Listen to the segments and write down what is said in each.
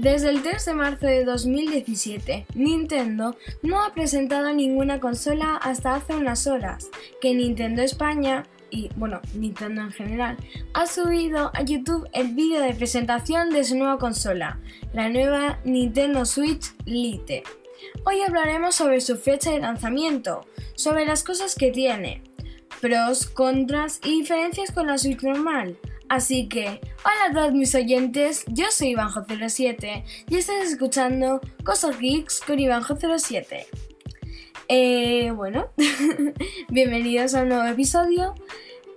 Desde el 3 de marzo de 2017, Nintendo no ha presentado ninguna consola hasta hace unas horas, que Nintendo España y bueno, Nintendo en general, ha subido a YouTube el vídeo de presentación de su nueva consola, la nueva Nintendo Switch Lite. Hoy hablaremos sobre su fecha de lanzamiento, sobre las cosas que tiene, pros, contras y diferencias con la Switch normal, Así que, hola a todos mis oyentes, yo soy Ivanjo07 y estás escuchando Cosas Geeks con Ivanjo07. Eh, bueno, bienvenidos a un nuevo episodio.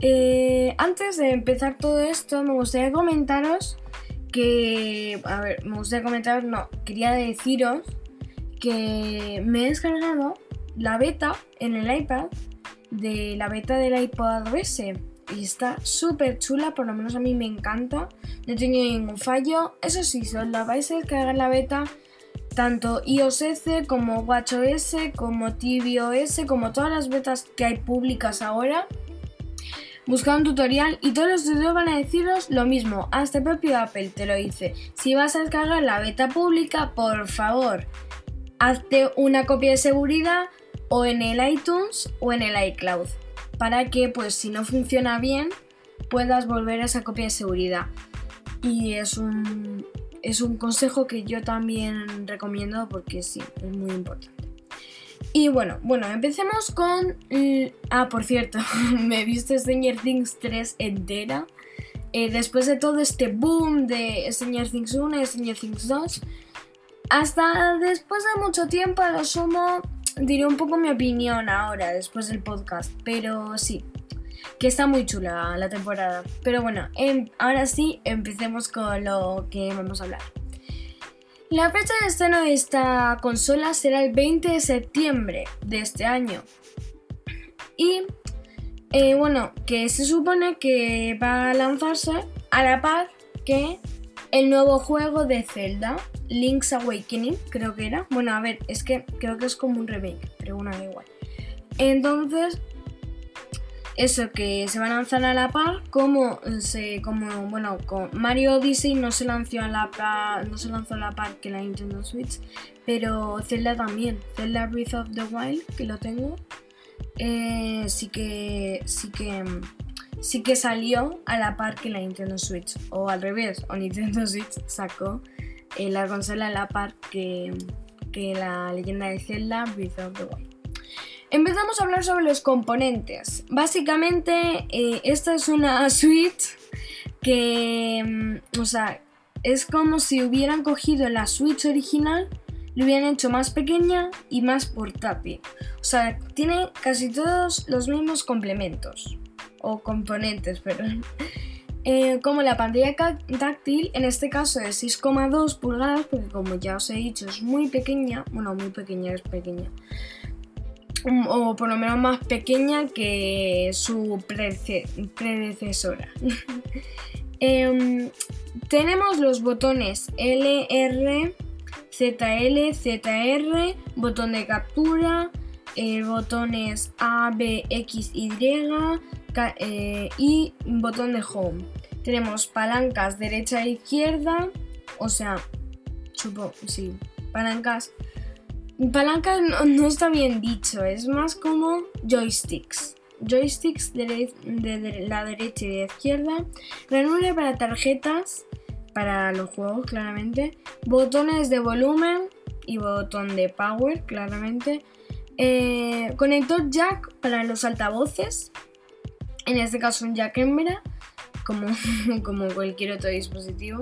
Eh, antes de empezar todo esto, me gustaría comentaros que. A ver, me gustaría comentaros, no, quería deciros que me he descargado la beta en el iPad de la beta del iPod OS y está súper chula, por lo menos a mí me encanta. No tenido ningún fallo. Eso sí, si os la vais a descargar la beta, tanto iOS como WatchOS, como tvOS, como todas las betas que hay públicas ahora, buscad un tutorial y todos los tutoriales van a deciros lo mismo. Hasta el propio Apple te lo dice. Si vas a descargar la beta pública, por favor, hazte una copia de seguridad o en el iTunes o en el iCloud para que pues si no funciona bien puedas volver a esa copia de seguridad. Y es un, es un consejo que yo también recomiendo porque sí, es muy importante. Y bueno, bueno, empecemos con... Ah, por cierto, me he visto Stranger Things 3 entera. Eh, después de todo este boom de Stranger Things 1 y Stranger Things 2, hasta después de mucho tiempo, a lo sumo, diré un poco mi opinión ahora, después del podcast, pero sí, que está muy chula la temporada. Pero bueno, em, ahora sí, empecemos con lo que vamos a hablar. La fecha de estreno de esta consola será el 20 de septiembre de este año. Y eh, bueno, que se supone que va a lanzarse a la par que el nuevo juego de Zelda, Link's Awakening, creo que era. Bueno, a ver, es que creo que es como un remake, pero bueno, da igual. Entonces, eso que se va a lanzar a la par, como se, como, bueno, con Mario Odyssey no se lanzó a la par, no se lanzó a la par que la Nintendo Switch, pero Zelda también, Zelda Breath of the Wild, que lo tengo, eh, sí que, sí que sí que salió a la par que la Nintendo Switch. O al revés, o Nintendo Switch sacó eh, la consola a la par que, la leyenda de Zelda Breath of the Wild. Empezamos a hablar sobre los componentes. Básicamente, eh, esta es una Switch que, mm, o sea, es como si hubieran cogido la Switch original, lo hubieran hecho más pequeña y más portátil. O sea, tiene casi todos los mismos complementos o componentes, pero eh, como la pantalla táctil, en este caso de 6,2 pulgadas, porque como ya os he dicho es muy pequeña, bueno, muy pequeña, es pequeña, o por lo menos más pequeña que su predecesora. Em, tenemos los botones LR, ZL, ZR, botón de captura, eh, botones A, B, X, Y, eh, y botón de home. Tenemos palancas derecha e izquierda, o sea, supongo, sí, palancas. Palancas no, está bien dicho, es más como joysticks. Joysticks de, la derecha y de la izquierda. Ranura para tarjetas, para los juegos claramente. Botones de volumen y botón de power claramente. Eh, conector jack para los altavoces en este caso un jack hembra, como, como cualquier otro dispositivo.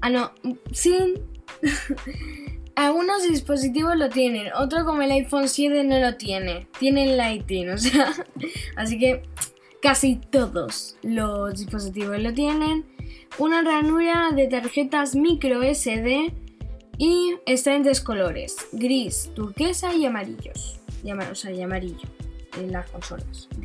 Ah, no, sí. Algunos dispositivos lo tienen, otro como el iPhone 7 no lo tiene, tiene el Lightning, o sea, así que casi todos los dispositivos lo tienen. Una ranura de tarjetas micro SD y está en tres colores, gris, turquesa y amarillos. o sea, y amarillo en las consolas.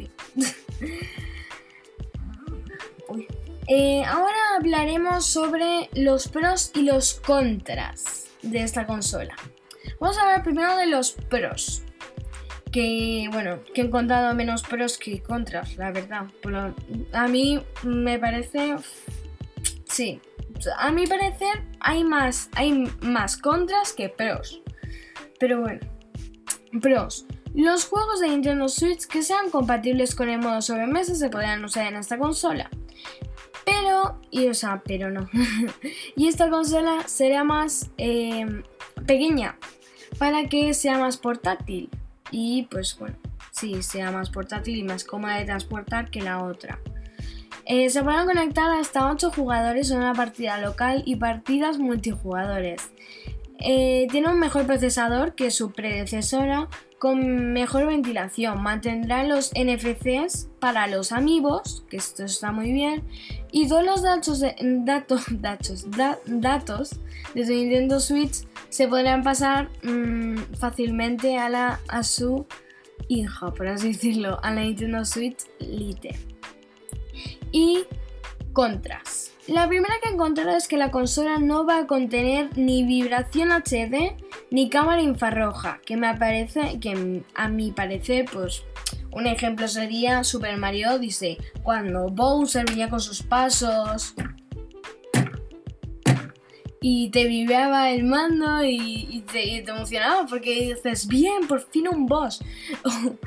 Eh, ahora hablaremos sobre los pros y los contras de esta consola. Vamos a hablar primero de los pros. Que bueno, que he encontrado menos pros que contras, la verdad. a mí me parece. Sí, a mi parecer hay más, hay más contras que pros. Pero bueno, pros. Los juegos de Nintendo Switch que sean compatibles con el modo sobremesa se podrán usar en esta consola. Pero, y o sea, pero no. y esta consola será más eh, pequeña para que sea más portátil. Y pues bueno, sí, sea más portátil y más cómoda de transportar que la otra. Eh, se podrán conectar hasta 8 jugadores en una partida local y partidas multijugadores. Eh, tiene un mejor procesador que su predecesora, con mejor ventilación. Mantendrá los NFCs para los amigos, que esto está muy bien. Y todos los datos de, datos, datos de su Nintendo Switch se podrán pasar mm, fácilmente a, la, a su hija, por así decirlo, a la Nintendo Switch Lite. Y contras. La primera que he encontrado es que la consola no va a contener ni vibración HD ni cámara infrarroja, que me que a mi parecer, pues un ejemplo sería Super Mario Odyssey, cuando Bowser venía con sus pasos y te vibraba el mando y, te, emocionaba porque dices, bien, por fin un boss.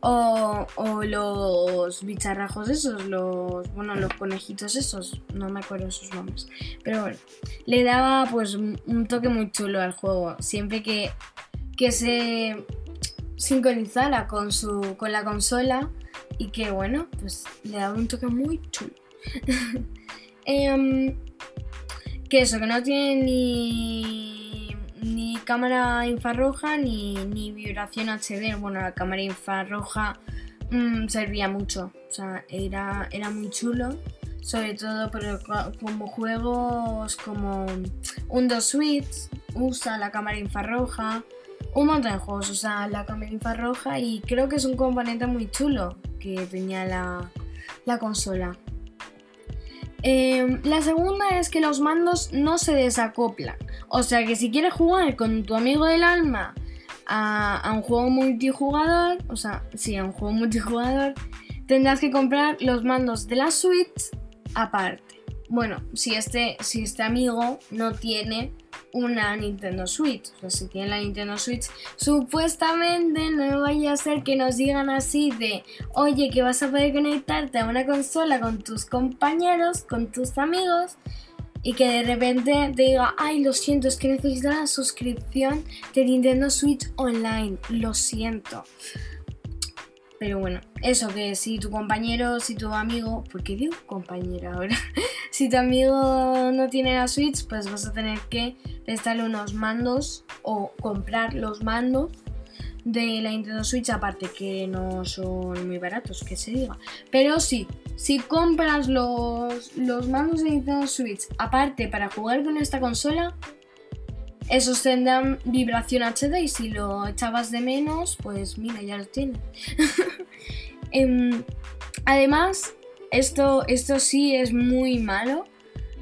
o, los bicharrajos esos, los, bueno, los conejitos esos, no me acuerdo sus nombres. Pero bueno, le daba pues un toque muy chulo al juego, siempre que, que se sincronizara con, su, con la consola y que bueno, pues le daba un toque muy chulo. eh, que eso, que no tiene ni, ni cámara infrarroja ni, ni, vibración HD. Bueno, la cámara infrarroja mm, servía mucho, o sea, era, era muy chulo. Sobre todo como juegos como un dos Switch usa la cámara infrarroja, un montón de juegos usa la cámara infrarroja y creo que es un componente muy chulo que tenía la, la consola. Em, la segunda es que los mandos no se desacoplan. O sea que si quieres jugar con tu amigo del alma a, un juego multijugador, o sea, sí, a un juego multijugador, tendrás que comprar los mandos de la Switch aparte. Bueno, si este, si este amigo no tiene una Nintendo Switch. O sea, si tienen la Nintendo Switch, supuestamente no vaya a ser que nos digan así de, oye, que vas a poder conectarte a una consola con tus compañeros, con tus amigos, y que de repente te diga, ay, lo siento, es que necesito la suscripción de Nintendo Switch Online. Lo siento. Pero bueno, eso que si tu compañero, si tu amigo, ¿por qué digo compañero ahora? si tu amigo no tiene la Switch, pues vas a tener que prestarle unos mandos o comprar los mandos de la Nintendo Switch, aparte que no son muy baratos, que se diga. Pero sí, si compras los, los mandos de Nintendo Switch aparte para jugar con esta consola, esos tendrán vibración HD y si lo echabas de menos, pues mira, ya lo tienes. Em, además, esto, esto sí es muy malo.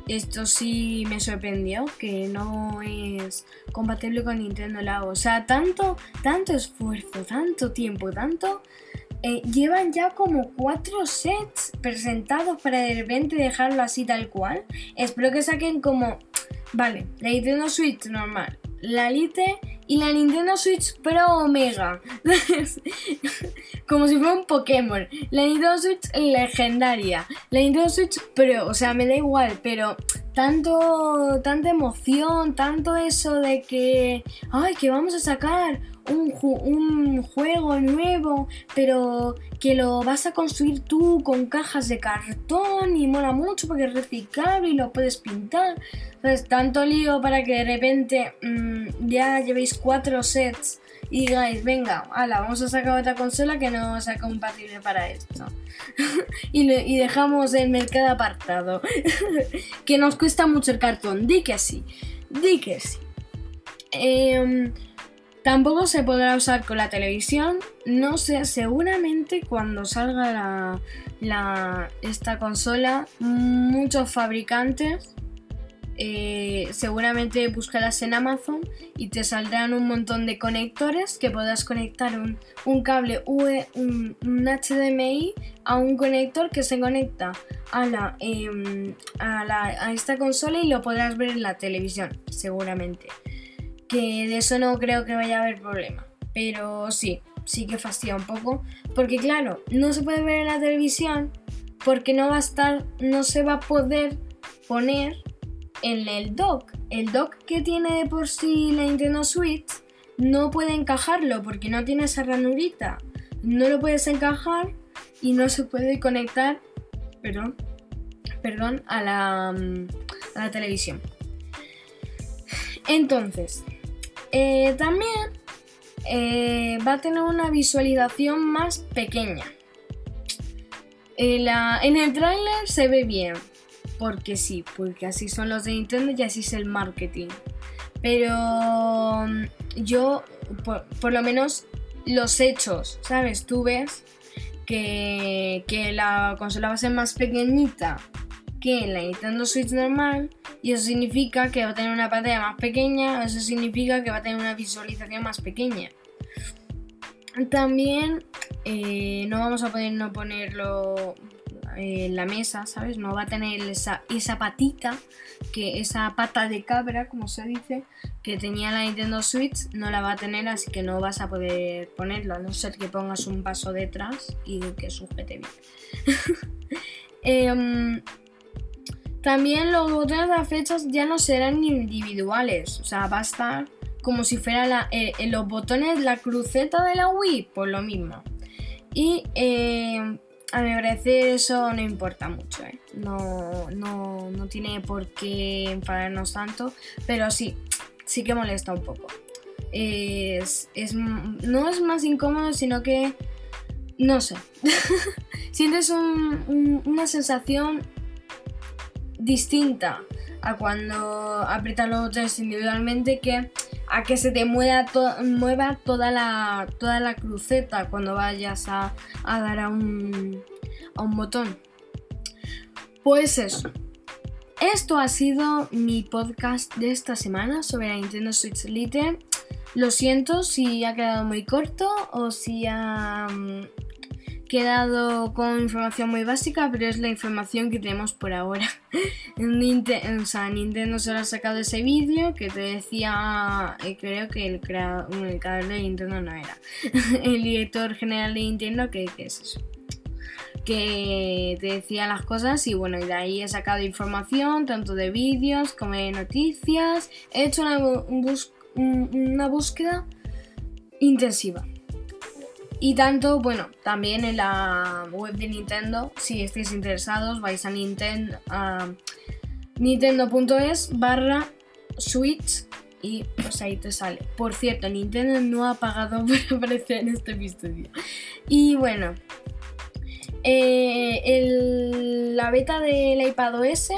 Esto sí me sorprendió que no es compatible con Nintendo Labo. O sea, tanto, tanto esfuerzo, tanto tiempo, tanto eh, llevan ya como cuatro sets presentados para de repente dejarlo así tal cual. Espero que saquen como Vale, la Nintendo Switch normal, la Lite y la Nintendo Switch Pro Omega. Como si fuera un Pokémon. La Nintendo Switch legendaria. La Nintendo Switch Pro. O sea, me da igual, pero tanto, tanta emoción, tanto eso de que, ay, que vamos a sacar un, un, juego nuevo, pero que lo vas a construir tú con cajas de cartón y mola mucho porque es reciclable y lo puedes pintar. Entonces, tanto lío para que de repente mm, ya llevéis cuatro sets y digáis, venga, ala, vamos a sacar otra consola que no sea compatible para esto. y, dejamos el mercado apartado. que nos cuesta mucho el cartón. Di que sí. Di que sí. Eh, Tampoco se podrá usar con la televisión. No sé, seguramente cuando salga la, esta consola, muchos fabricantes eh, seguramente buscarás en Amazon y te saldrán un montón de conectores que podrás conectar un, cable UE, un, HDMI a un conector que se conecta a, la, em, a, la, a esta consola y lo podrás ver en la televisión, seguramente. Que de eso no creo que vaya a haber problema. Pero sí, sí que fastidia un poco. Porque claro, no se puede ver en la televisión porque no va a estar, no se va a poder poner en el dock. El dock que tiene de por sí la Nintendo Switch no puede encajarlo porque no tiene esa ranurita. No lo puedes encajar y no se puede conectar, perdón, perdón, a la, mm, a la televisión. Entonces, eh, también eh, va a tener una visualización más pequeña. En, en el tráiler se ve bien, porque sí, porque así son los de Nintendo y así es el marketing. Pero mm, yo, por, lo menos los hechos, ¿sabes? Tú ves que, que, la consola va a ser más pequeñita que la Nintendo Switch normal y eso significa que va a tener una pantalla más pequeña, eso significa que va a tener una visualización más pequeña. También eh, no vamos a poder no ponerlo en la mesa, ¿sabes? No va a tener esa, esa patita, que esa pata de cabra, como se dice, que tenía la Nintendo Switch, no la va a tener, así que no vas a poder ponerlo, a no ser que pongas un paso detrás y que sujete bien. Em, también los botones de fechas ya no serán individuales, o sea, va a estar como si fuera eh, los botones, la cruceta de la Wii, pues lo mismo. Y em, a mi parecer eso no importa mucho, ¿eh? no, no, tiene por qué enfadarnos tanto, pero sí, sí que molesta un poco. Es, no es más incómodo, sino que, no sé, sientes una sensación distinta a cuando aprietas los botones individualmente que a que se te mueva, mueva toda, la, toda la cruceta cuando vayas a, dar a un, a un botón. Pues eso. Esto ha sido mi podcast de esta semana sobre la Nintendo Switch Lite. Lo siento si ha quedado muy corto o si ha mm, quedado con información muy básica, pero es la información que tenemos por ahora. Nintendo, o sea, Nintendo solo ha sacado ese vídeo que te decía, eh, creo que el creador, de Nintendo no era, el director general de Nintendo, que, es eso que te decía las cosas y bueno, y de ahí he sacado información, tanto de vídeos como de noticias. He hecho una búsqueda intensiva. Y tanto, bueno, también en la web de Nintendo, si estáis interesados, vais a Nintendo nintendo.es barra Switch y pues ahí te sale. Por cierto, Nintendo no ha pagado por aparecer en este episodio. Y bueno, eh, la beta del iPad OS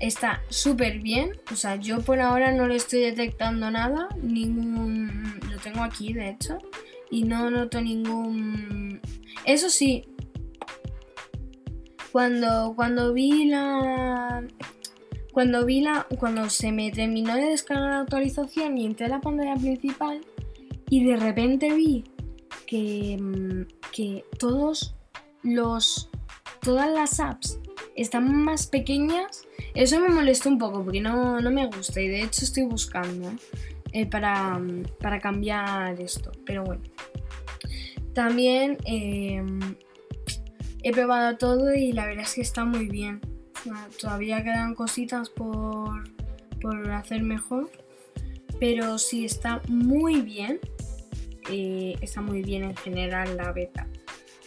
está súper bien. O sea, yo por ahora no le estoy detectando nada. Ningún. Lo tengo aquí, de hecho y no noto ningún... Eso sí, cuando, cuando vi la... Cuando vi la... Cuando se me terminó de descargar la actualización y entré a la pantalla principal y de repente vi que, mm, que todos los... Todas las apps están más pequeñas, eso me molestó un poco porque no, no me gusta y de hecho estoy buscando. Eh, para, cambiar esto. Pero bueno. También em, he probado todo y la verdad es que está muy bien. Todavía quedan cositas por, hacer mejor. Pero sí está muy bien. Eh, está muy bien en general la beta.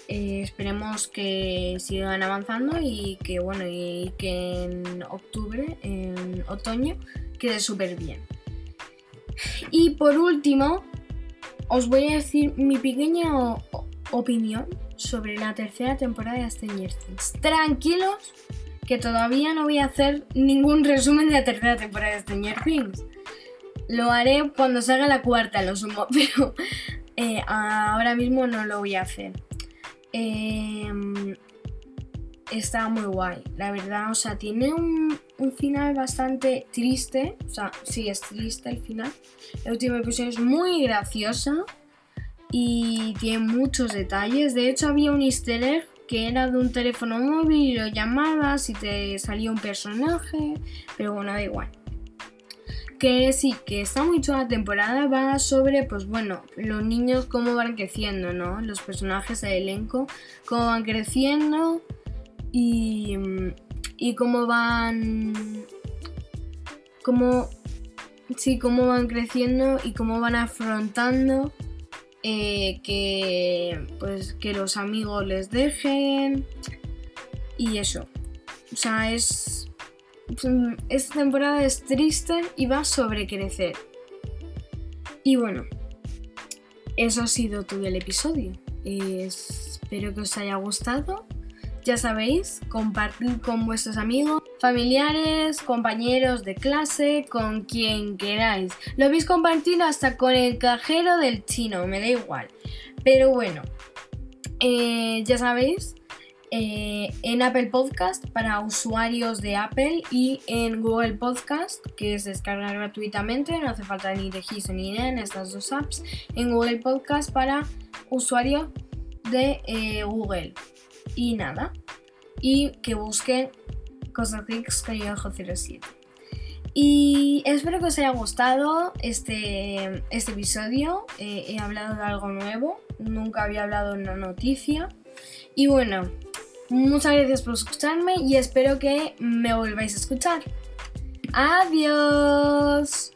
Eh, esperemos que sigan avanzando y que bueno y que en octubre, en otoño, quede súper bien. Y por último, os voy a decir mi pequeña opinión sobre la tercera temporada de Stranger Things. Tranquilos, que todavía no voy a hacer ningún resumen de la tercera temporada de Stranger Things. Lo haré cuando salga la cuarta, lo sumo, pero eh, ahora mismo no lo voy a hacer. Em, está muy guay, la verdad. O sea, tiene un, un, final bastante triste. O sea, sí, es triste el final. El último episodio es muy graciosa y tiene muchos detalles. De hecho, había un easter egg que era de un teléfono móvil y lo llamabas y te salía un personaje. Pero bueno, da igual que sí, que está muy chula la temporada, va sobre, pues bueno, los niños cómo van creciendo, ¿no? Los personajes del elenco, cómo van creciendo y, cómo van... Cómo, sí, cómo van creciendo y cómo van afrontando eh, que, pues, que los amigos les dejen y eso. O sea, es esta temporada es triste y va sobre crecer. Y bueno, eso ha sido todo el episodio. espero que os haya gustado. Ya sabéis, compartir con vuestros amigos, familiares, compañeros de clase, con quien queráis. Lo habéis compartido hasta con el cajero del chino, me da igual. Pero bueno, eh, ya sabéis, eh, en Apple Podcast para usuarios de Apple y en Google Podcast, que es descargar gratuitamente, no hace falta ni registro ni nada en estas dos apps. En Google Podcast para usuarios de eh, Google. Y nada. Y que busquen Cosas Geeks con 07. Y espero que os haya gustado este, este episodio. Eh, he hablado de algo nuevo. Nunca había hablado en una noticia. Y bueno, Muchas gracias por escucharme y espero que me volváis a escuchar. Adiós.